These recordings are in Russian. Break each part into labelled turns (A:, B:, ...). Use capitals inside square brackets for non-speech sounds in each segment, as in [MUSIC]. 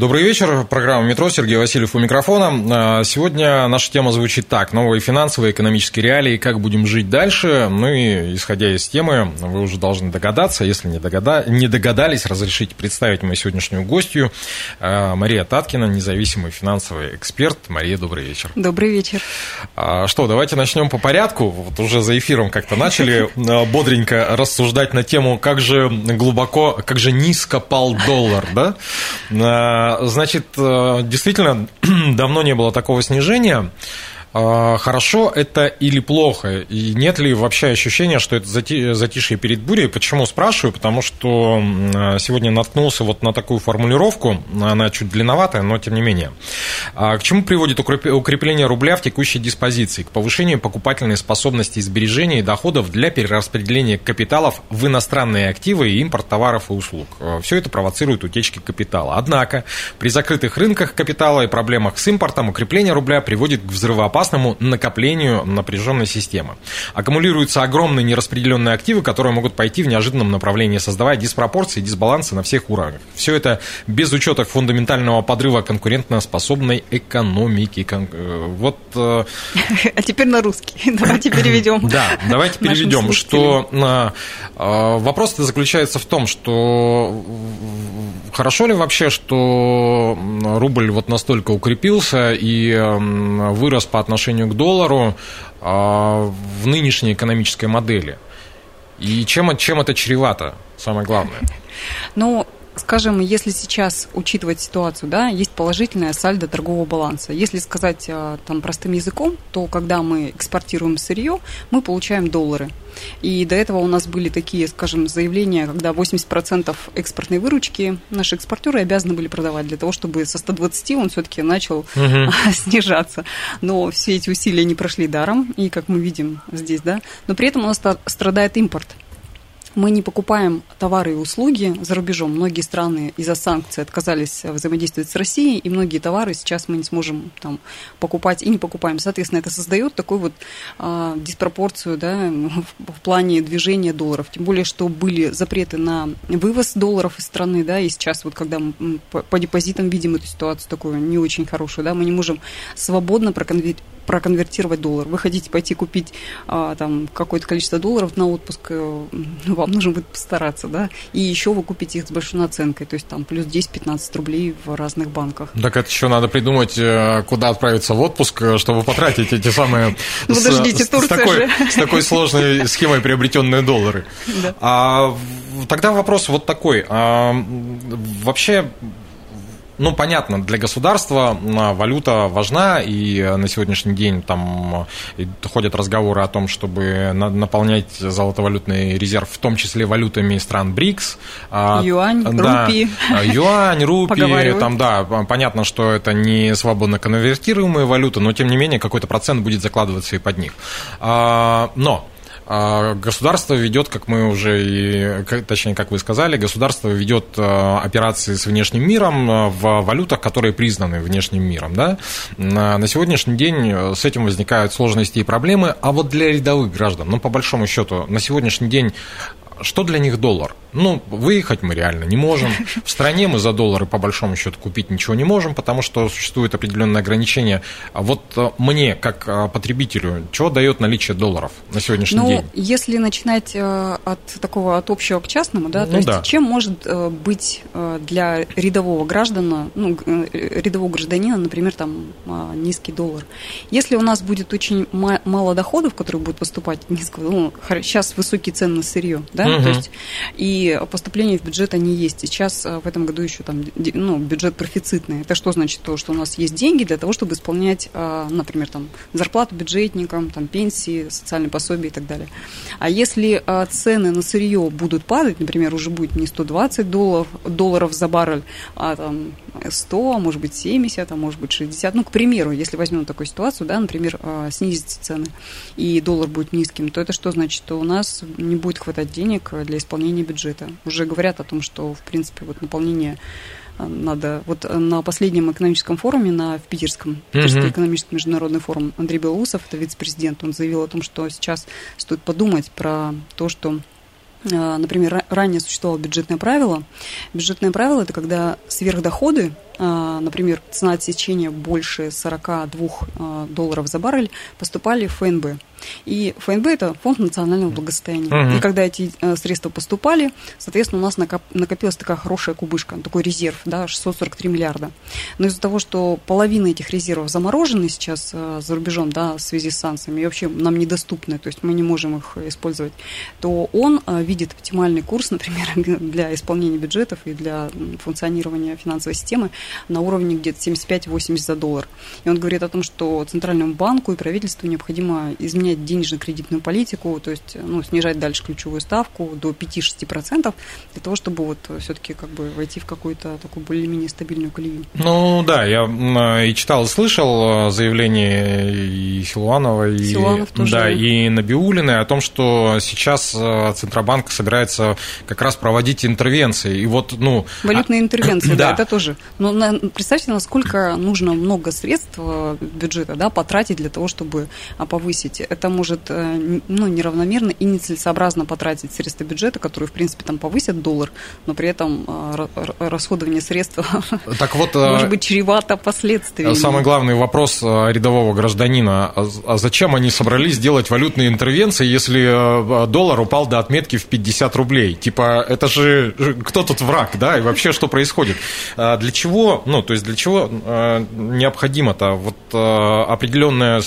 A: Добрый вечер. Программа «Метро». Сергей Васильев у микрофона. А, сегодня наша тема звучит так. Новые финансовые, экономические реалии. Как будем жить дальше? Ну и, исходя из темы, вы уже должны догадаться. Если не, догада... не догадались, разрешите представить мою сегодняшнюю гостью. А, Мария Таткина, независимый финансовый эксперт. Мария, добрый вечер.
B: Добрый вечер.
A: А, что, давайте начнем по порядку. Вот уже за эфиром как-то начали [LAUGHS] бодренько рассуждать на тему, как же глубоко, как же низко пал доллар, да? Значит, э, действительно, [CLEARS THROAT] давно не было такого снижения. А, хорошо это или плохо? И нет ли вообще ощущения, что это затишье перед бурей? Почему спрашиваю? Потому что сегодня наткнулся вот на такую формулировку, она чуть длинноватая, но тем не менее. А к чему приводит укрепление рубля в текущей диспозиции? К повышению покупательной способности сбережений и доходов для перераспределения капиталов в иностранные активы и импорт товаров и услуг. А, Все это провоцирует утечки капитала. Однако при закрытых рынках капитала и проблемах с импортом укрепление рубля приводит к взрывоопасности опасному накоплению напряженной системы. Аккумулируются огромные нераспределенные активы, которые могут пойти в неожиданном направлении, создавая диспропорции и дисбалансы на всех уровнях. Все это без учета фундаментального подрыва конкурентно-способной экономики. Э, вот... Э, [LAUGHS]
B: а теперь на русский. [LAUGHS] Давайте переведем.
A: Да, давайте переведем, что э, вопрос заключается в том, что хорошо ли вообще, что рубль вот настолько укрепился и вырос по отношению к доллару а, в нынешней экономической модели? И чем, чем это чревато, самое главное?
B: Ну, скажем, если сейчас учитывать ситуацию, да, есть положительная сальдо торгового баланса. Если сказать а, там простым языком, то когда мы экспортируем сырье, мы получаем доллары. И до этого у нас были такие, скажем, заявления, когда 80% экспортной выручки наши экспортеры обязаны были продавать для того, чтобы со 120 он все-таки начал угу. [LAUGHS] снижаться. Но все эти усилия не прошли даром, и как мы видим здесь, да, но при этом у нас страдает импорт мы не покупаем товары и услуги за рубежом. Многие страны из-за санкций отказались взаимодействовать с Россией, и многие товары сейчас мы не сможем там, покупать и не покупаем. Соответственно, это создает такую вот а, диспропорцию да, в, в плане движения долларов. Тем более, что были запреты на вывоз долларов из страны, да, и сейчас вот когда мы по, по депозитам видим эту ситуацию такую не очень хорошую, да, мы не можем свободно проконвертировать проконвертировать доллар. Вы хотите пойти купить а, там какое-то количество долларов на отпуск, э, [LAUGHS] вам нужно будет постараться, да, и еще вы купите их с большой наценкой, то есть там плюс 10-15 рублей в разных банках.
A: Так это еще надо придумать, э, куда отправиться в отпуск, э, чтобы потратить эти самые... [LAUGHS]
B: Ну, подождите, Турция
A: с такой, сложной [LAUGHS] схемой приобретенные доллары. А, тогда вопрос вот такой. А, вообще ну, понятно, для государства валюта важна, и на сегодняшний день там ходят разговоры о том, чтобы наполнять золотовалютный резерв, в том числе валютами стран БРИКС.
B: А, Юань,
A: да,
B: рупи.
A: Юань, рупи, там, да, понятно, что это не свободно конвертируемые валюты, но, тем не менее, какой-то процент будет закладываться и под них. А, но а государство ведет, как мы уже, и, точнее, как вы сказали, государство ведет э, операции с внешним миром э, в валютах, которые признаны внешним миром. Да? На сегодняшний день э, с этим возникают сложности и проблемы, а вот для рядовых граждан, ну, по большому счету, на сегодняшний день что для них доллар? Ну, выехать мы реально не можем. [LAUGHS] В стране мы за доллары, по большому счету, купить ничего не можем, потому что существует определенное ограничение. А вот э, мне, как э, потребителю, чего дает наличие долларов на сегодняшний
B: ну,
A: день?
B: Если начинать э, от такого, от общего к частному, да, то ну, есть да. чем может быть для рядового граждана, ну, рядового гражданина, например, там, низкий доллар? Если у нас будет очень мало доходов, которые будут поступать низкого, ну, сейчас высокие цены на сырье, да, Угу. То есть, и поступления в бюджет они есть. Сейчас в этом году еще там, ну, бюджет профицитный. Это что значит? То, что у нас есть деньги для того, чтобы исполнять, например, там, зарплату бюджетникам, там, пенсии, социальные пособия и так далее. А если цены на сырье будут падать, например, уже будет не 120 долларов, долларов за баррель, а там 100, а может быть 70, а может быть 60. Ну, к примеру, если возьмем такую ситуацию, да, например, снизится цены, и доллар будет низким, то это что значит? Что у нас не будет хватать денег для исполнения бюджета. Уже говорят о том, что, в принципе, вот наполнение а, надо. Вот на последнем экономическом форуме, на, в Питерском, Питерский mm-hmm. экономический международный форум, Андрей Белоусов, это вице-президент, он заявил о том, что сейчас стоит подумать про то, что а, Например, ранее существовало бюджетное правило. Бюджетное правило – это когда сверхдоходы например, цена отсечения больше 42 а, долларов за баррель, поступали в ФНБ. И ФНБ – это фонд национального благосостояния. Угу. И когда эти а, средства поступали, соответственно, у нас накопилась такая хорошая кубышка, такой резерв, да, 643 миллиарда. Но из-за того, что половина этих резервов заморожены сейчас за рубежом, да, в связи с санкциями, и вообще нам недоступны, то есть мы не можем их использовать, то он видит оптимальный курс, [LAUGHS] например, для исполнения бюджетов и для функционирования финансовой системы на уровне где-то 75-80 за доллар. И он говорит о том, что Центральному банку и правительству необходимо изменять денежно-кредитную политику, то есть ну, снижать дальше ключевую ставку до 5-6% для того, чтобы вот все-таки как бы войти в какую-то такую более-менее стабильную колею.
A: Ну да, я и читал, и слышал э, заявление и Силуанова, и,
B: Силуанов тоже.
A: Да, и Набиулиной о том, что сейчас э, Центробанк собирается как раз проводить интервенции. И вот, ну...
B: Валютные интервенции, [CLEARS THROAT] да, да это тоже. Но представьте, насколько нужно много средств э, бюджета да, потратить для того, чтобы а, повысить. Это может э, ну, неравномерно и нецелесообразно потратить средства бюджета, которые, в принципе, там повысят доллар, но при этом э, расходование средств [LAUGHS] так вот, [LAUGHS] может быть чревато последствиями.
A: Самый главный вопрос рядового гражданина. А, а зачем они собрались делать валютные интервенции, если доллар упал до отметки в 50 рублей? Типа, это же кто тут враг, да? И вообще, что происходит? Для чего ну, то есть для чего э, необходимо-то вот э, определенное...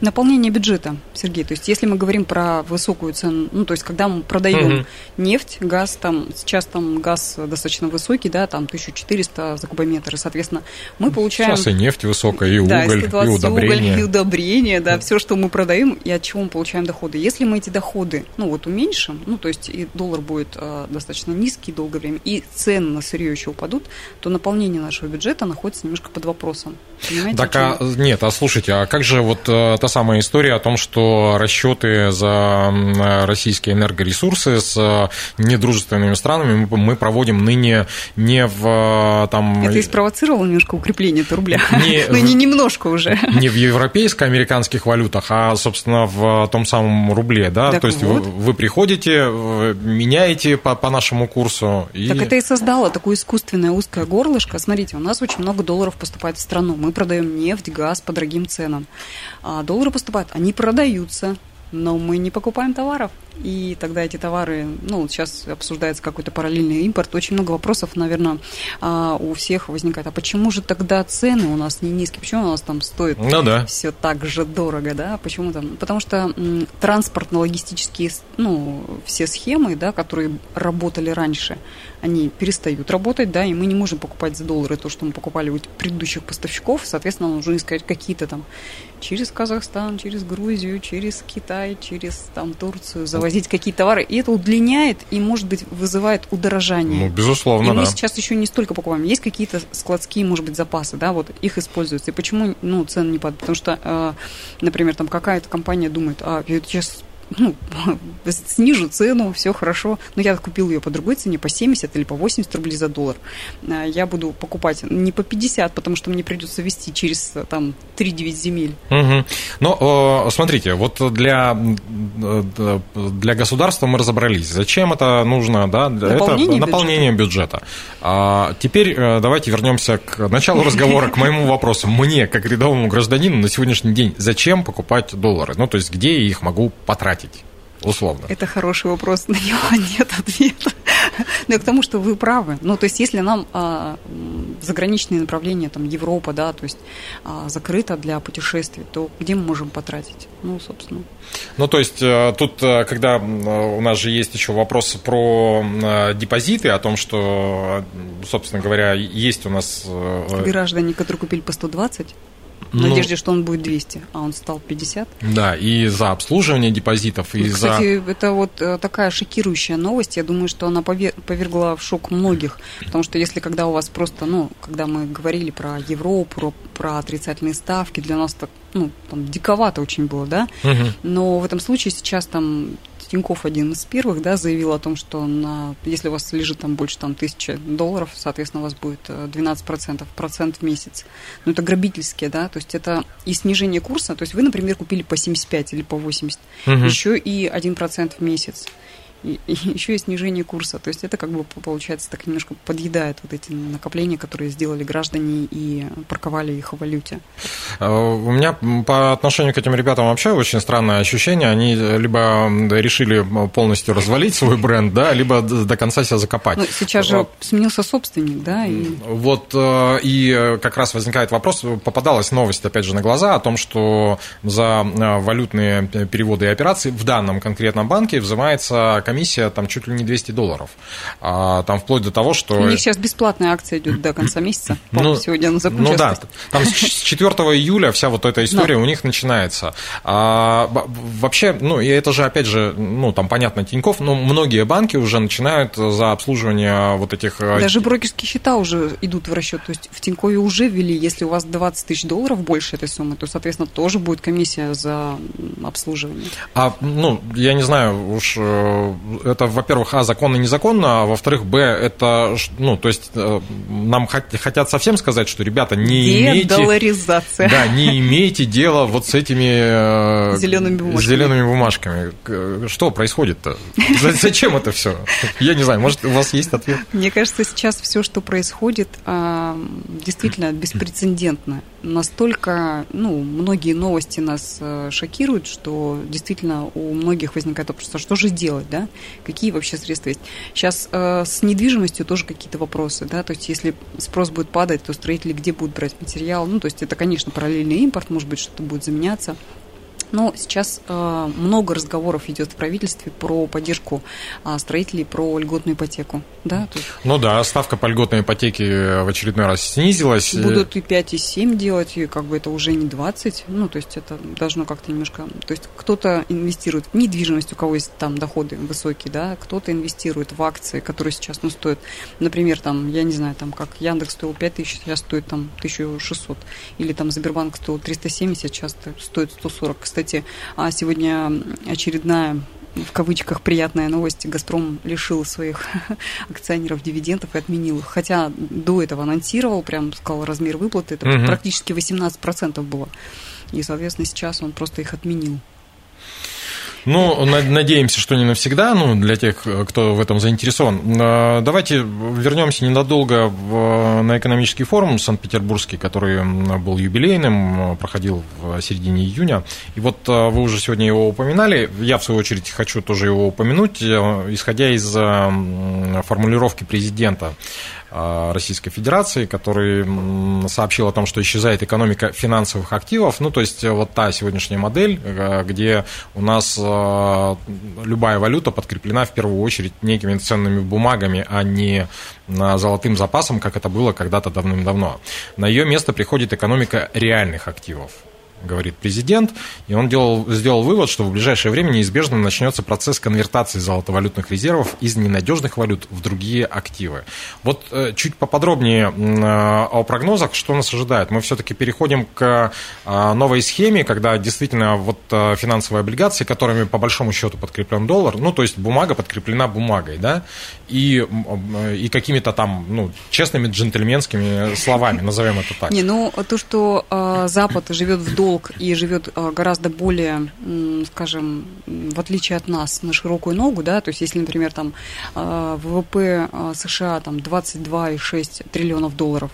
B: Наполнение бюджета, Сергей. То есть если мы говорим про высокую цену, ну, то есть когда мы продаем угу. нефть, газ, там, сейчас там газ достаточно высокий, да, там 1400 за кубометр, и, соответственно, мы получаем...
A: Сейчас и нефть высокая, и да, уголь, и удобрения.
B: Уголь, и удобрения, да, все, что мы продаем, и от чего мы получаем доходы. Если мы эти доходы, ну, вот уменьшим, ну, то есть и доллар будет э, достаточно низкий долгое время, и цены на сырье еще упадут, то наполнение нашего нашего бюджета находится немножко под вопросом.
A: Понимаете, так, а, нет, а слушайте, а как же вот э, та самая история о том, что расчеты за российские энергоресурсы с э, недружественными странами мы проводим ныне не в э, там...
B: Это и спровоцировало немножко укрепление рубля, не, [LAUGHS] но не немножко уже.
A: Не в европейско-американских валютах, а, собственно, в том самом рубле, да? Так То есть вот. вы, вы приходите, меняете по, по нашему курсу.
B: И... Так это и создало такое искусственное узкое горлышко. Смотрите, у нас очень много долларов поступает в страну. Мы продаем нефть, газ по дорогим ценам. А доллары поступают, они продаются, но мы не покупаем товаров. И тогда эти товары, ну, сейчас обсуждается какой-то параллельный импорт. Очень много вопросов, наверное, а, у всех возникает. А почему же тогда цены у нас не низкие? Почему у нас там стоит ну, да. все так же дорого, да? Почему там? Потому что транспортно-логистические, ну, все схемы, да, которые работали раньше, они перестают работать, да, и мы не можем покупать за доллары то, что мы покупали у предыдущих поставщиков, соответственно, нужно искать какие-то там через Казахстан, через Грузию, через Китай, через там Турцию, завозить какие-то товары, и это удлиняет и, может быть, вызывает удорожание.
A: Ну, безусловно,
B: и
A: мы
B: да. сейчас еще не столько покупаем, есть какие-то складские, может быть, запасы, да, вот их используются. И почему, ну, цены не падают? Потому что, э, например, там какая-то компания думает, а, я сейчас ну, [LAUGHS] снижу цену, все хорошо. Но я купил ее по другой цене, по 70 или по 80 рублей за доллар. А, я буду покупать не по 50, потому что мне придется вести через там 3-9 земель.
A: Угу. Но смотрите, вот для, для государства мы разобрались. Зачем это нужно? Да?
B: Наполнение
A: это наполнение бюджета. бюджета. А теперь э, давайте вернемся к началу разговора, к [LAUGHS] моему вопросу. Мне, как рядовому гражданину, на сегодняшний день зачем покупать доллары? Ну, то есть, где я их могу потратить?
B: Тратить?
A: условно?
B: Это хороший вопрос, [LAUGHS] на него нет ответа. Но я к тому, что вы правы. Ну, то есть, если нам а, заграничные направления, там, Европа, да, то есть а, закрыто для путешествий, то где мы можем потратить? Ну, собственно.
A: Ну, то есть, э, тут, э, когда у нас же есть еще вопросы про э, депозиты, о том, что, собственно говоря, есть у нас...
B: Граждане, которые купили по 120, в ну, надежде, что он будет 200, а он стал 50.
A: Да, и за обслуживание депозитов, и
B: Кстати,
A: за...
B: это вот э, такая шокирующая новость. Я думаю, что она повергла в шок многих. Потому что если когда у вас просто, ну, когда мы говорили про Европу, про, про отрицательные ставки, для нас так, ну, там, диковато очень было, да? Угу. Но в этом случае сейчас там Тиньков один из первых, да, заявил о том, что на, если у вас лежит там больше там, тысячи долларов, соответственно, у вас будет 12% э, процент в месяц. Ну, это грабительские, да, то есть это и снижение курса, то есть вы, например, купили по 75 или по 80, угу. еще и 1% в месяц и, [LAUGHS] и еще и снижение курса. То есть это как бы получается так немножко подъедает вот эти накопления, которые сделали граждане и парковали их в валюте.
A: А, у меня по отношению к этим ребятам вообще очень странное ощущение. Они либо решили полностью развалить свой бренд, да, либо до конца себя закопать.
B: Ну, сейчас же сменился собственник, да? И...
A: Вот э, и как раз возникает вопрос, попадалась новость, опять же, на глаза о том, что за э, валютные переводы и операции в данном конкретном банке взимается комиссия там чуть ли не 200 долларов. А, там вплоть до того, что...
B: У них сейчас бесплатная акция идет до конца месяца. Ну, сегодня она
A: закончилась. Ну да, там с 4 июля вся вот эта история да. у них начинается. А, вообще, ну, и это же, опять же, ну, там, понятно, Тиньков, но многие банки уже начинают за обслуживание вот этих...
B: Э, Даже брокерские счета уже идут в расчет. То есть в Тинькове уже ввели, если у вас 20 тысяч долларов больше этой суммы, то, соответственно, тоже будет комиссия за обслуживание.
A: А, ну, я не знаю, уж э, это, во-первых, а, законно, незаконно, а во-вторых, б, это, ну, то есть э, нам хотят совсем сказать, что, ребята, не имейте... Да, не имейте дела вот с этими...
B: Э, зелеными бумажками.
A: Зелеными бумажками. Что происходит-то? Зачем это все? Я не знаю, может, у вас есть ответ?
B: Мне кажется, сейчас все, что происходит, а, действительно беспрецедентно настолько, ну, многие новости нас э, шокируют, что действительно у многих возникает вопрос, а что же делать, да? Какие вообще средства есть? Сейчас э, с недвижимостью тоже какие-то вопросы, да, то есть если спрос будет падать, то строители где будут брать материал? Ну, то есть это, конечно, параллельный импорт, может быть, что-то будет заменяться. Но сейчас э, много разговоров идет в правительстве про поддержку э, строителей, про льготную ипотеку. Да?
A: Ну да, ставка по льготной ипотеке в очередной раз снизилась.
B: Будут и 5, и 7 делать, и как бы это уже не 20. Ну, то есть это должно как-то немножко... То есть кто-то инвестирует в недвижимость, у кого есть там доходы высокие, да, кто-то инвестирует в акции, которые сейчас ну, стоят, например, там, я не знаю, там, как Яндекс стоил 5 тысяч, сейчас стоит там 1600. Или там Сбербанк стоил 370, сейчас стоит 140. Кстати, кстати, а сегодня очередная в кавычках приятная новость. «Газпром» лишил своих [LAUGHS] акционеров дивидендов и отменил их. Хотя до этого анонсировал, прям сказал размер выплаты, это угу. практически 18% было. И, соответственно, сейчас он просто их отменил.
A: Ну, надеемся, что не навсегда, ну, для тех, кто в этом заинтересован. А, давайте вернемся ненадолго на экономический форум Санкт-Петербургский, который был юбилейным, проходил в середине июня. И вот а, вы уже сегодня его упоминали. Я, в свою очередь, хочу тоже его упомянуть, исходя из формулировки президента. А, Российской Федерации, который сообщил о том, что исчезает экономика финансовых активов. Ну, то есть вот та сегодняшняя модель, где у нас любая валюта подкреплена в первую очередь некими ценными бумагами, а не золотым запасом, как это было когда-то давным-давно. На ее место приходит экономика реальных активов говорит президент, и он делал, сделал вывод, что в ближайшее время неизбежно начнется процесс конвертации золотовалютных резервов из ненадежных валют в другие активы. Вот э, чуть поподробнее э, о прогнозах, что нас ожидает. Мы все-таки переходим к э, новой схеме, когда действительно вот финансовые облигации, которыми по большому счету подкреплен доллар, ну то есть бумага подкреплена бумагой, да, и, и какими-то там, ну, честными джентльменскими словами, назовем это так.
B: Не, ну то, что Запад живет в долларе, долг и живет а, гораздо более, скажем, в отличие от нас, на широкую ногу, да, то есть если, например, там а, ВВП а, США там 22,6 триллионов долларов,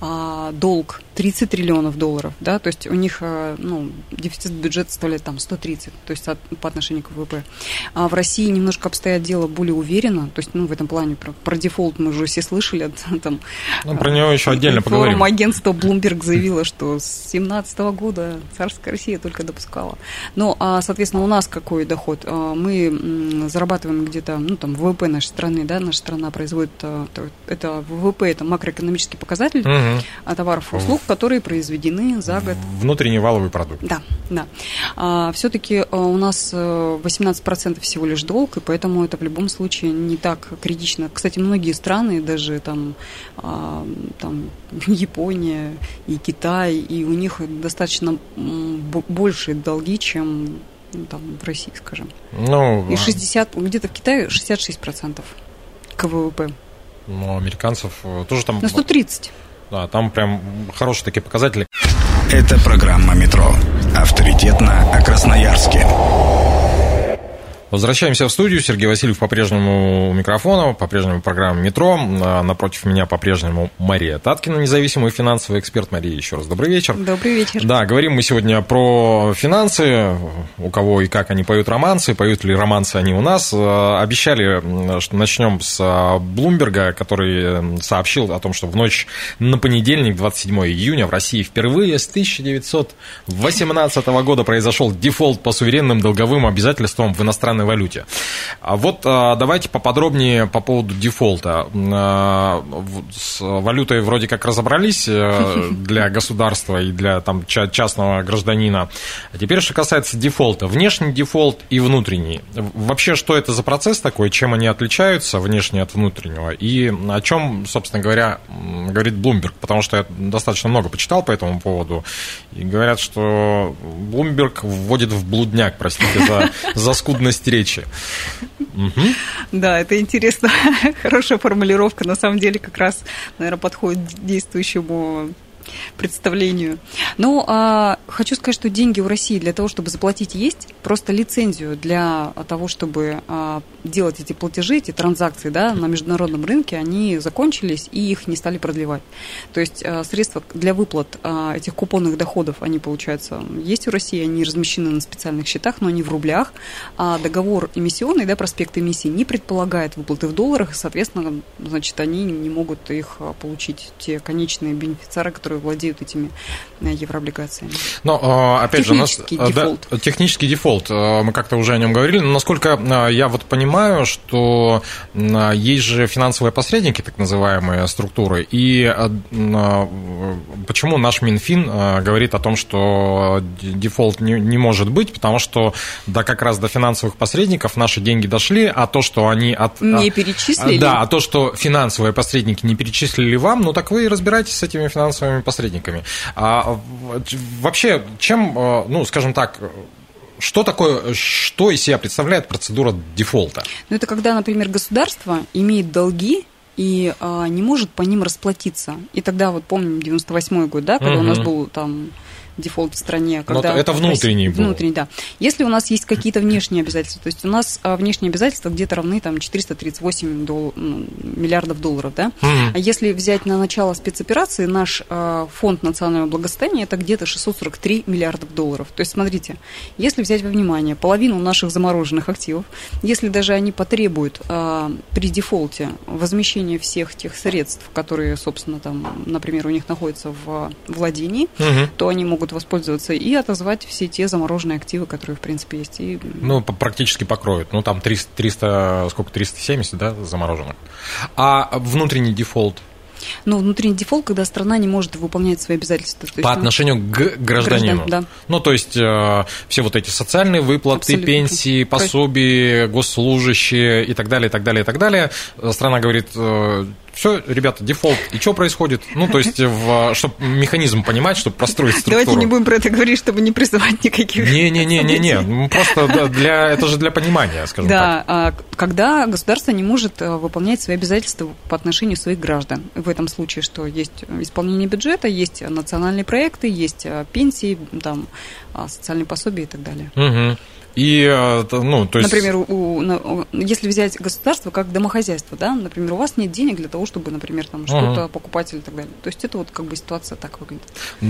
B: а долг 30 триллионов долларов, да, то есть у них ну, дефицит бюджета составляет там 130, то есть от, по отношению к ВВП. А в России немножко обстоят дело более уверенно, то есть ну, в этом плане про, про дефолт мы уже все слышали. [LAUGHS] Там,
A: ну, про него еще отдельно поговорим.
B: агентство Bloomberg заявило, что с 2017 года царская Россия только допускала. Ну, а, соответственно, у нас какой доход? А, мы зарабатываем где-то, ну, там, ВВП нашей страны, да, наша страна производит, а, это ВВП, это макроэкономический показатель угу. товаров и услуг, которые произведены за год.
A: Внутренний валовый продукт.
B: Да, да. А, все-таки у нас 18% э, всего лишь долг, и поэтому это в любом случае не так критично. Кстати, многие страны, даже там, там [LAUGHS] Япония и Китай, и у них достаточно большие долги, чем ну, там, в России, скажем. Ну, и 60, где-то в Китае 66% к ВВП.
A: Ну, американцев э, тоже там...
B: На 130.
A: Да, там прям хорошие такие показатели.
C: Это программа «Метро». Авторитетно о Красноярске.
A: Возвращаемся в студию. Сергей Васильев по-прежнему у микрофона, по-прежнему программа «Метро». А, напротив меня по-прежнему Мария Таткина, независимый финансовый эксперт. Мария, еще раз добрый вечер.
B: Добрый вечер.
A: Да, говорим мы сегодня про финансы, у кого и как они поют романсы, поют ли романсы они у нас. А, обещали, что начнем с а, Блумберга, который сообщил о том, что в ночь на понедельник, 27 июня, в России впервые с 1918 года произошел дефолт по суверенным долговым обязательствам в иностранных иностранной валюте. А вот а, давайте поподробнее по поводу дефолта. А, с валютой вроде как разобрались э, [LAUGHS] для государства и для там, частного гражданина. А теперь, что касается дефолта. Внешний дефолт и внутренний. Вообще, что это за процесс такой, чем они отличаются, внешний от внутреннего, и о чем, собственно говоря, говорит Блумберг, потому что я достаточно много почитал по этому поводу, и говорят, что Блумберг вводит в блудняк, простите за, за скудность речи.
B: Угу. Да, это интересно. [LAUGHS] Хорошая формулировка. На самом деле как раз, наверное, подходит действующему представлению. Но а, хочу сказать, что деньги у России для того, чтобы заплатить, есть. Просто лицензию для того, чтобы а, делать эти платежи, эти транзакции да, на международном рынке, они закончились и их не стали продлевать. То есть а, средства для выплат а, этих купонных доходов, они, получается, есть у России, они размещены на специальных счетах, но они в рублях. А договор эмиссионный, да, проспект эмиссии, не предполагает выплаты в долларах, и, соответственно, значит, они не могут их а, получить, те конечные бенефициары, которые которые владеют этими э, еврооблигациями.
A: Но, а, опять технический же, нас, дефолт. Да, технический дефолт, э, мы как-то уже о нем говорили, но насколько э, я вот понимаю, что есть же финансовые посредники, так называемые структуры, и почему наш Минфин говорит о том, что дефолт не, не может быть, потому что да, как раз до финансовых посредников наши деньги дошли, а то, что они от...
B: Не перечислили?
A: Да, а то, что финансовые посредники не перечислили вам, ну так вы и разбирайтесь с этими финансовыми посредниками. А вообще, чем, э, ну, скажем так, что такое, что из себя представляет процедура дефолта?
B: Ну, это когда, например, государство имеет долги и а, не может по ним расплатиться. И тогда, вот помним, 98 год, да, когда угу. у нас был там дефолт в стране. Когда
A: Но это внутренний был.
B: Внутренний, да. Если у нас есть какие-то внешние обязательства, то есть у нас а, внешние обязательства где-то равны там 438 дол... миллиардов долларов, да? Mm-hmm. А если взять на начало спецоперации, наш э, фонд национального благосостояния это где-то 643 миллиардов долларов. То есть смотрите, если взять во внимание половину наших замороженных активов, если даже они потребуют э, при дефолте возмещения всех тех средств, которые, собственно, там, например, у них находятся в владении, mm-hmm. то они могут могут воспользоваться и отозвать все те замороженные активы, которые, в принципе, есть. И...
A: Ну, практически покроют. Ну, там 300, 300 сколько, 370, да, замороженных. А внутренний дефолт
B: но внутренний дефолт, когда страна не может выполнять свои обязательства.
A: По отношению к гражданину. Граждан, да. Ну, то есть э, все вот эти социальные выплаты, Абсолютно. пенсии, пособия, госслужащие и так далее, и так далее, и так далее. Страна говорит, э, все, ребята, дефолт. И что происходит? Ну, то есть, в, чтобы механизм понимать, чтобы простроить [LAUGHS] структуру.
B: Давайте не будем про это говорить, чтобы не призывать никаких...
A: Не-не-не-не-не, ну, просто для, это же для понимания, скажем
B: да, так. Да, когда государство не может э, выполнять свои обязательства по отношению своих граждан. В этом случае, что есть исполнение бюджета, есть национальные проекты, есть э, пенсии, там, а, социальные пособия и так далее.
A: Угу. И, э, ну, то есть...
B: Например, у, если взять государство как домохозяйство, да, например, у вас нет денег для того, чтобы, например, там что-то uh покупать или так далее. То есть это вот как бы ситуация так выглядит.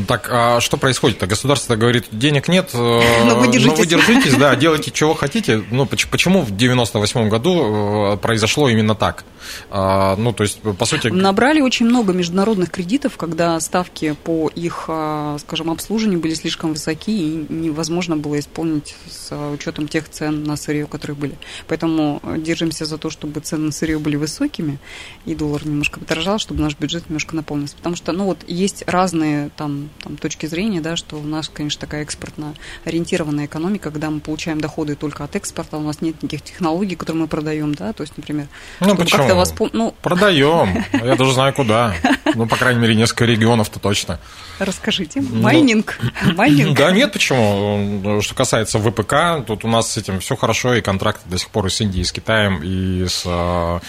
A: Так, а что происходит? Государство говорит, денег нет, э, [LAUGHS] но вы держитесь, но вы держитесь да, [LAUGHS] делайте, чего хотите. Ну, почему в 98 году э, произошло именно так? А, ну, то есть, по сути...
B: Набрали очень много международных кредитов, когда ставки по их, а, скажем, обслуживанию были слишком высоки, и невозможно было исполнить с учетом тех цен на сырье, которые были. Поэтому держимся за то, чтобы цены на сырье были высокими, и доллар немножко подорожал, чтобы наш бюджет немножко наполнился. Потому что, ну, вот есть разные там, там точки зрения, да, что у нас, конечно, такая экспортно ориентированная экономика, когда мы получаем доходы только от экспорта, у нас нет никаких технологий, которые мы продаем, да, то есть, например,
A: ну, почему? воспом... ну... [LAUGHS] Продаем, я даже знаю куда. Ну, по крайней мере, несколько регионов-то точно.
B: Расскажите. Ну, майнинг. Ну, [LAUGHS] Майнинг.
A: Да нет, почему? Что касается ВПК, тут у нас с этим все хорошо, и контракты до сих пор и с Индией, и с Китаем, и с а,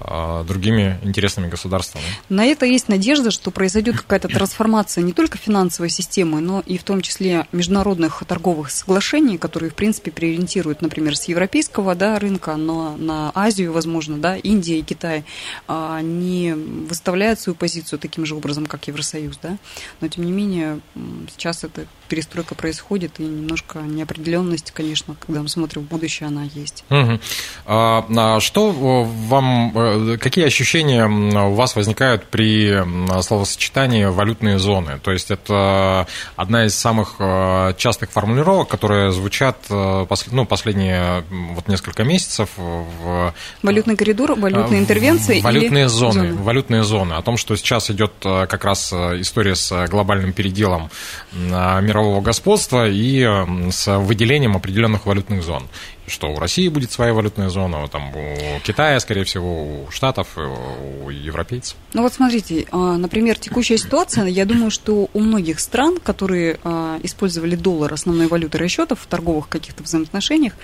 A: а, другими интересными государствами.
B: На это есть надежда, что произойдет какая-то трансформация не только финансовой системы, но и в том числе международных торговых соглашений, которые, в принципе, приориентируют, например, с европейского да, рынка но на Азию, возможно, да, Индия и Китай, а, не выставляют свою позицию таким же образом, как Евросоюз, да, но тем не менее сейчас эта перестройка происходит, и немножко неопределенность, конечно, когда мы смотрим в будущее, она есть.
A: Угу. А, что вам, э, какие ощущения у вас возникают при словосочетании валютные зоны? То есть это одна из самых э, частых формулировок, которые звучат э, ну, последние вот несколько месяцев. В...
B: Валютный коридор, валютные интервенции?
A: Валютные или... зоны, зоны. Валютные зоны. О том, что сейчас идет как раз история с глобальным переделом мирового господства и с выделением определенных валютных зон. Что у России будет своя валютная зона, там, у Китая, скорее всего, у Штатов, у европейцев.
B: Ну вот смотрите, а, например, текущая ситуация, я думаю, что у многих стран, которые а, использовали доллар основной валютой расчетов в торговых каких-то взаимоотношениях,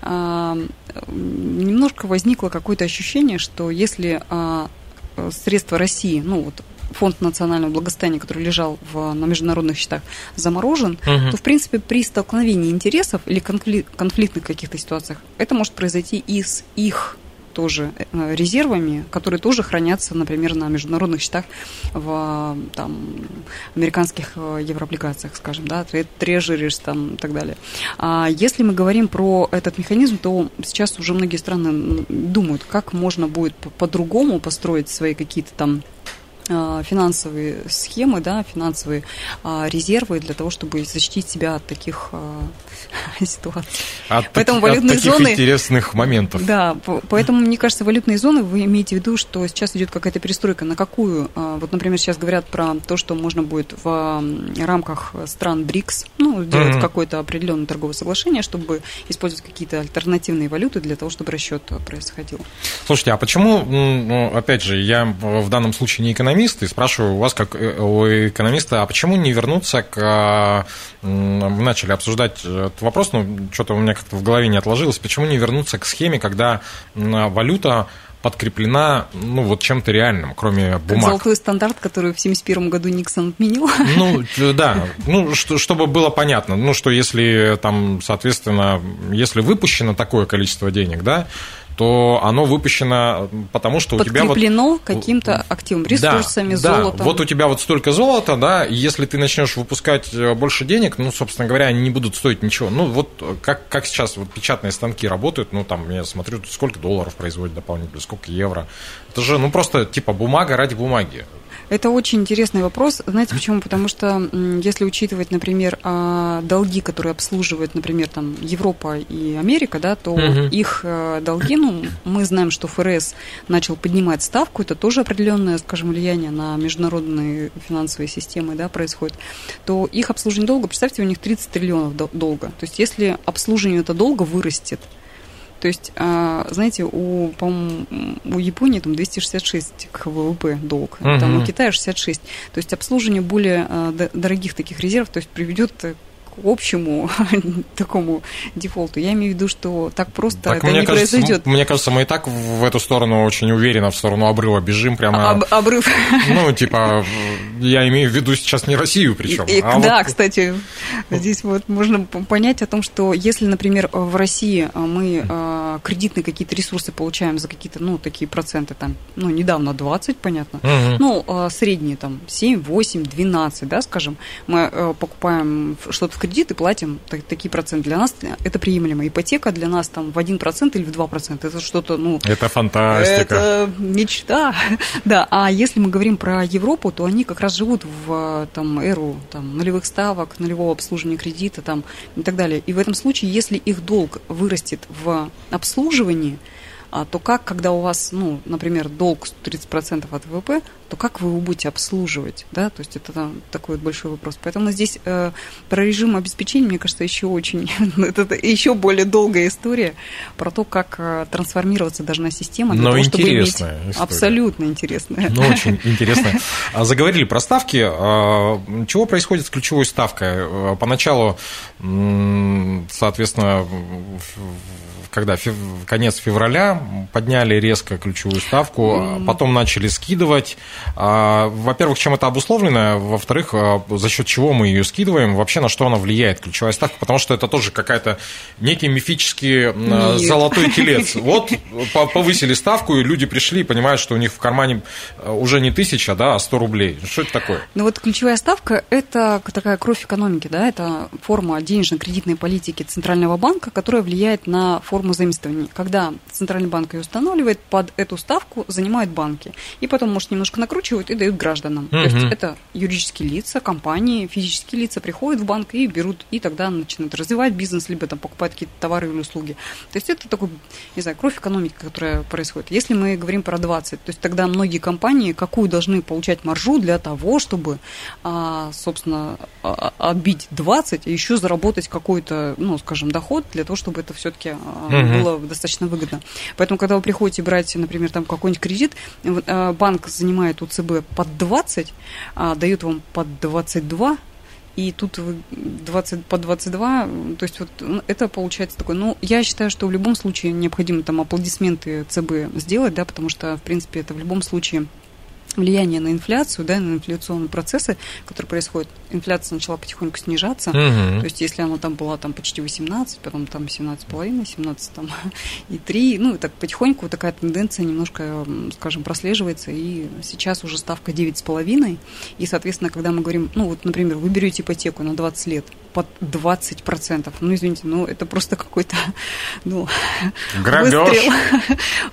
B: а, немножко возникло какое-то ощущение, что если средства России, ну вот фонд национального благосостояния, который лежал в, на международных счетах, заморожен, угу. то, в принципе, при столкновении интересов или конфликт, конфликтных каких-то ситуациях это может произойти и с их тоже э, резервами, которые тоже хранятся, например, на международных счетах в там, американских э, еврооблигациях, скажем, да, трежерис там и так далее. А если мы говорим про этот механизм, то сейчас уже многие страны думают, как можно будет по-другому построить свои какие-то там финансовые схемы, да, финансовые а, резервы для того, чтобы защитить себя от таких а, [LAUGHS] ситуаций.
A: От поэтому таки, валютные от таких зоны, интересных моментов.
B: Да, поэтому мне кажется, валютные зоны вы имеете в виду, что сейчас идет какая-то перестройка на какую? Вот, например, сейчас говорят про то, что можно будет в рамках стран БРИКС, ну, сделать mm-hmm. какое-то определенное торговое соглашение, чтобы использовать какие-то альтернативные валюты для того, чтобы расчет происходил.
A: Слушайте, а почему, ну, опять же, я в данном случае не экономист экономист и спрашиваю у вас, как э, у экономиста, а почему не вернуться к... Мы начали обсуждать этот вопрос, но что-то у меня как-то в голове не отложилось. Почему не вернуться к схеме, когда валюта подкреплена, ну, вот чем-то реальным, кроме бумаг. Как
B: золотой стандарт, который в 1971 году Никсон отменил. [LAUGHS]
A: Ну, да, [LAUGHS] ну, что, чтобы было понятно, ну, что если там, соответственно, если выпущено такое количество денег, да, то оно выпущено потому, что у тебя
B: вот... Подкреплено каким-то активом, ресурсами, да, золотом.
A: Да, вот у тебя вот столько золота, да, и если ты начнешь выпускать э, больше денег, ну, собственно говоря, они не будут стоить ничего. Ну, вот как, как сейчас вот печатные станки работают, ну, там, я смотрю, сколько долларов производят дополнительно, сколько евро. Это же, ну, просто типа бумага ради бумаги.
B: Это очень интересный вопрос. Знаете почему? Потому что если учитывать, например, а, долги, которые обслуживают, например, там Европа и Америка, да, то угу. их э, долги, ну, мы знаем, что ФРС начал поднимать ставку, это тоже определенное, скажем, влияние на международные финансовые системы, да, происходит, то их обслуживание долга, представьте, у них 30 триллионов долга. То есть если обслуживание этого долга вырастет, то есть, а, знаете, у, у Японии там 266 к ВВП долг, угу. там у Китая 66. То есть обслуживание более а, дорогих таких резервов, то есть приведет общему [LAUGHS] такому дефолту. Я имею в виду, что так просто
A: Так,
B: это
A: мне
B: не
A: кажется,
B: произойдет.
A: Мне кажется, мы и так в эту сторону очень уверенно, в сторону обрыва бежим прямо.
B: Об- обрыв. [LAUGHS]
A: Ну, типа, я имею в виду сейчас не Россию причем.
B: И-
A: а
B: да,
A: вот-
B: кстати, здесь вот можно понять о том, что если, например, в России а, мы а, кредитные какие-то ресурсы получаем за какие-то, ну, такие проценты, там, ну, недавно 20, понятно,
A: Мгм.
B: ну, а, средние там 7, 8, 12, да, скажем, мы покупаем что-то в кредит и платим та- такие проценты. Для нас это приемлемо. Ипотека для нас там в 1% или в 2%. Это что-то, ну,
A: Это фантастика.
B: это мечта. [LAUGHS] Да, а если мы говорим про Европу, то они как раз живут в там, эру там, нулевых ставок, нулевого обслуживания кредита там, и так далее. И в этом случае, если их долг вырастет в обслуживании, то как, когда у вас, ну, например, долг 30% от ВВП, то как вы его будете обслуживать, да, то есть это там, такой вот большой вопрос. Поэтому здесь э, про режим обеспечения, мне кажется, еще очень, [LAUGHS] это еще более долгая история про то, как э, трансформироваться должна система для
A: Но
B: того, чтобы иметь...
A: интересная история.
B: Абсолютно интересная.
A: Ну, очень интересно. А Заговорили про ставки. А, Чего происходит с ключевой ставкой? А, Поначалу, соответственно, когда фев- конец февраля подняли резко ключевую ставку, а потом начали скидывать. А, Во-первых, чем это обусловлено? Во-вторых, а, за счет чего мы ее скидываем? Вообще на что она влияет, ключевая ставка? Потому что это тоже какая-то некий мифический
B: Нет.
A: золотой телец. [LAUGHS] Вот по- повысили ставку, и люди пришли и понимают, что у них в кармане уже не тысяча, да, а 100 рублей. Что это такое?
B: Ну вот ключевая ставка – это такая кровь экономики, да, это форма денежно-кредитной политики Центрального банка, которая влияет на форму заимствований. Когда Центральный банк ее устанавливает, под эту ставку занимают банки. И потом, может, немножко накручивают и дают гражданам. То есть это юридические лица, компании, физические лица приходят в банк и берут, и тогда начинают развивать бизнес, либо там покупать какие-то товары или услуги. То есть это такой, не знаю, кровь экономики, которая происходит. Если мы говорим про 20, то есть тогда многие компании какую должны получать маржу для того, чтобы, а, собственно, а, отбить 20 и еще заработать какой-то, ну, скажем, доход для того, чтобы это все-таки
A: Мгм.
B: было достаточно выгодно. Поэтому, когда вы приходите брать, например, там какой-нибудь кредит, а, банк занимает у ЦБ под 20, а дает вам под 22, и тут вы 20 по 22, то есть вот ну, это получается такое. Ну, я считаю, что в любом случае необходимо там аплодисменты ЦБ сделать, да, потому что, в принципе, это в любом случае влияние на инфляцию, да, на инфляционные процессы, которые происходят. Инфляция начала потихоньку снижаться.
A: Мгм.
B: То есть, если она там была там почти 18, потом там 17,5, 17 там [LAUGHS] и 3, ну, и так потихоньку такая тенденция немножко, скажем, прослеживается, и сейчас уже ставка 9,5, и, соответственно, когда мы говорим, ну, вот, например, вы берете ипотеку на 20 лет под 20%, ну, извините, ну, это просто какой-то, [LAUGHS] ну,
A: Грабеж.
B: выстрел,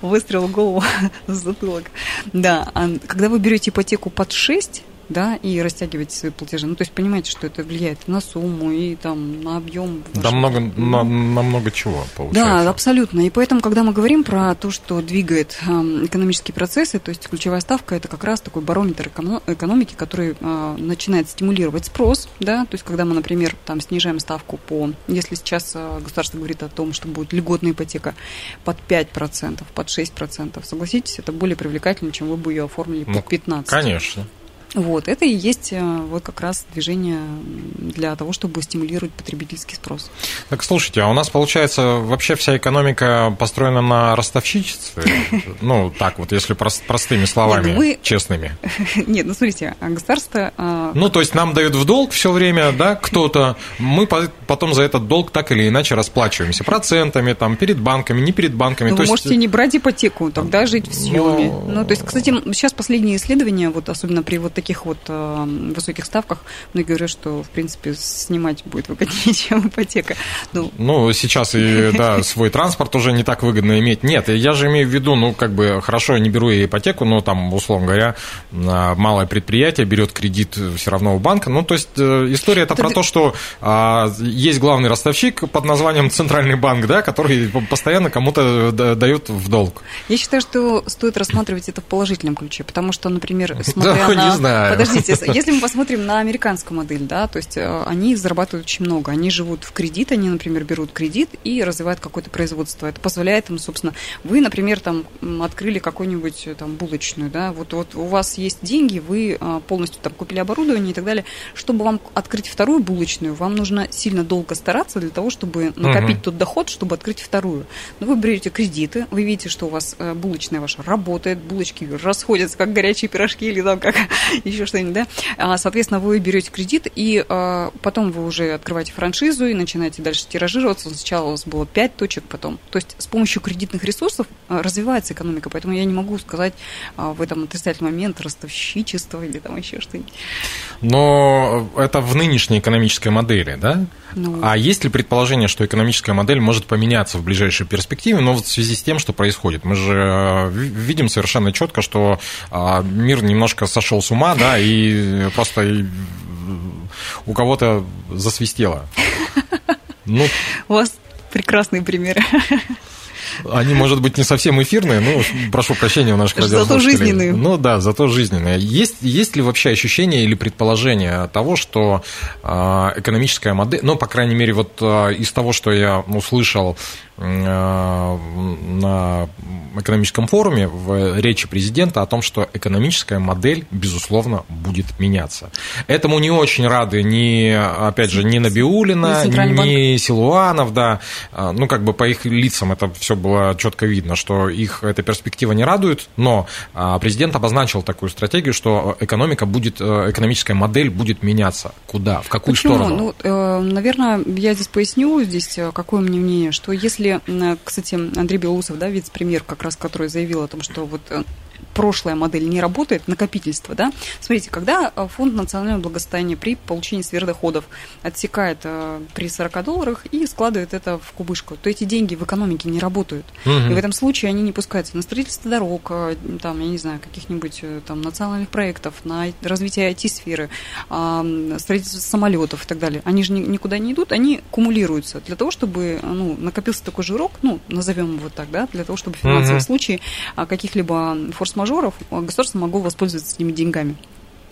B: [LAUGHS] выстрел в голову [LAUGHS] в затылок. Да, а когда вы берете ипотеку под 6, да, и растягиваете свои платежи. Ну, то есть понимаете, что это влияет на сумму и там на объем.
A: Да много, на, на много чего получается.
B: Да, абсолютно. И поэтому, когда мы говорим про то, что двигает эм, экономические процессы, то есть ключевая ставка это как раз такой барометр эконо- экономики, который э, начинает стимулировать спрос, да, то есть когда мы, например, там снижаем ставку по, если сейчас э, государство говорит о том, что будет льготная ипотека под 5%, под 6%, согласитесь, это более привлекательно, чем вы бы ее оформили
A: Ну,
B: под 15%.
A: Конечно.
B: Вот, это и есть э, вот как раз движение для того, чтобы стимулировать потребительский спрос.
A: Так слушайте, а у нас получается вообще вся экономика построена на ростовщичестве? [LAUGHS] Ну, так вот, если прос- простыми словами,
B: Нет, ну мы- [LAUGHS]
A: честными.
B: Нет, ну смотрите, а государство а,
A: Ну, то есть нам дают в долг все время, да, кто-то, мы по- потом за этот долг так или иначе расплачиваемся процентами, там, перед банками, не перед банками.
B: Ну,
A: То
B: вы
A: есть-
B: можете не брать ипотеку, тогда жить в съеме.
A: Ну,
B: Ну, то есть, кстати, сейчас последние исследования, вот особенно при вот таких вот э, высоких ставках, многие говорят, что, в принципе, снимать будет выгоднее, [LAUGHS] чем ипотека. Ну,
A: Ну, сейчас и, [LAUGHS] да, свой транспорт уже не так выгодно иметь. Нет, я же имею в виду, ну, как бы, хорошо, я не беру я ипотеку, но там, условно говоря, а, малое предприятие берет кредит все равно у банка. Ну, то есть, э, история это про то, что а, есть главный ростовщик под названием Центральный банк, да, который постоянно кому-то да- дает в долг.
B: я считаю, что стоит рассматривать это в положительном ключе, потому что, например, [LAUGHS] смотря
A: Да,
B: на...
A: знаю.
B: Подождите, [LAUGHS] если мы посмотрим на американскую модель, да, то есть э, они зарабатывают очень много. Они живут в кредит, они, например, берут кредит и развивают какое-то производство. Это позволяет им, собственно, вы, например, там открыли какую-нибудь э, там булочную, да, вот, вот у вас есть деньги, вы э, полностью там купили оборудование и так далее. Чтобы вам открыть вторую булочную, вам нужно сильно долго стараться для того, чтобы накопить угу. тот доход, чтобы открыть вторую. Но вы берете кредиты, вы видите, что у вас булочная ваша работает, булочки расходятся, как горячие пирожки или там как [LAUGHS] еще что-нибудь, да. А, соответственно, вы берете кредит, и а, потом вы уже открываете франшизу и начинаете дальше тиражироваться. Сначала у вас было 5 точек, потом. То есть с помощью кредитных ресурсов а, развивается экономика, поэтому я не могу сказать в этом отрицательный момент ростовщичество или там еще что-нибудь.
A: Но это в нынешней экономической модели, да? Ну... А есть ли предположение, что экономическая модель может поменяться в ближайшей перспективе, но в связи с тем, что происходит? Мы же видим совершенно четко, что мир немножко сошел с ума, да, и просто у кого-то засвистело. [LAUGHS]
B: Ну, у вас прекрасные примеры.
A: Они, может быть, не совсем эфирные, но прошу прощения у наших
B: Зато жизненные.
A: Ну да, зато жизненные. Есть, есть ли вообще ощущение или предположение того, что а, экономическая модель, ну, по крайней мере, вот а, из того, что я услышал на экономическом форуме в речи президента о том, что экономическая модель, безусловно, будет меняться. Этому не очень рады ни, опять же, ни Набиулина, ни Силуанов, да. Ну, как бы по их лицам это все было четко видно, что их эта перспектива не радует, но а, президент обозначил такую стратегию, что экономика будет, э, экономическая модель будет меняться. Куда? В какую
B: Почему?
A: сторону?
B: Ну, э, наверное, я здесь поясню, здесь э, какое мне мнение, что если, кстати, Андрей Белоусов, да, вице-премьер, как раз который заявил о том, что вот прошлая модель не работает, накопительство, да. Смотрите, когда э, фонд национального благосостояния при получении сверхдоходов отсекает э, при 40 долларах и складывает это в кубышку, то эти деньги в экономике не работают. Угу. И в этом случае они не пускаются на строительство дорог, э, там, я не знаю, каких-нибудь там национальных проектов, на развитие IT-сферы, строительство самолетов и так далее. Они же никуда не идут, они кумулируются для того, чтобы ну, накопился такой жирок, ну, назовем его так, да, для того, чтобы в финансовом угу. случае каких-либо форс-мажоров форс-мажоров, государство могло воспользоваться этими деньгами.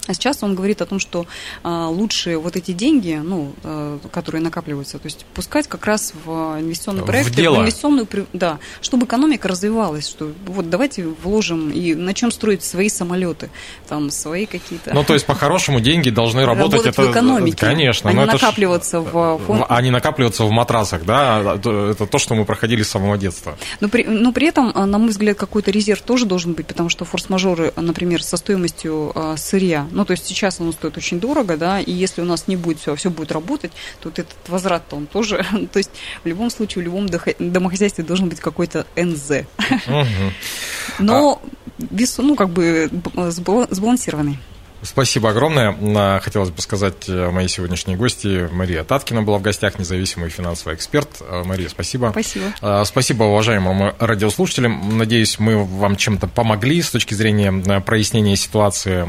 B: А сейчас он говорит о том, что а, лучше вот эти деньги, ну, а, которые накапливаются, то есть пускать как раз в инвестиционный проект, в,
A: дело.
B: в инвестиционную, да, чтобы экономика развивалась, что вот давайте вложим и начнем строить свои самолеты, там свои какие-то.
A: Ну, то есть по-хорошему деньги должны работать,
B: работать это, в экономике,
A: конечно,
B: а не накапливаться ж, в фонд.
A: А не накапливаться в матрасах, да, это то, что мы проходили с самого детства.
B: Но при, но при этом, на мой взгляд, какой-то резерв тоже должен быть, потому что форс-мажоры, например, со стоимостью сырья ну, то есть сейчас оно стоит очень дорого, да, и если у нас не будет все, все будет работать, то вот этот возврат-то он тоже, [LAUGHS] то есть в любом случае в любом домохозяйстве должен быть какой-то НЗ. Но вес, ну, как бы сбалансированный.
A: Спасибо огромное. Хотелось бы сказать э, моей сегодняшней гости Мария Таткина была в гостях, независимый финансовый эксперт. Э, Мария, спасибо.
B: Спасибо.
A: Э, спасибо уважаемым радиослушателям. Надеюсь, мы вам чем-то помогли с точки зрения прояснения ситуации.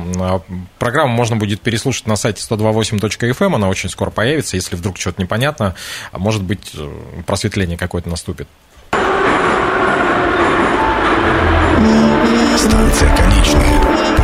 A: Программу можно будет переслушать на сайте 128.fm. Эм. Она очень скоро появится. Если вдруг что-то непонятно, может быть, просветление какое-то наступит.
C: Станция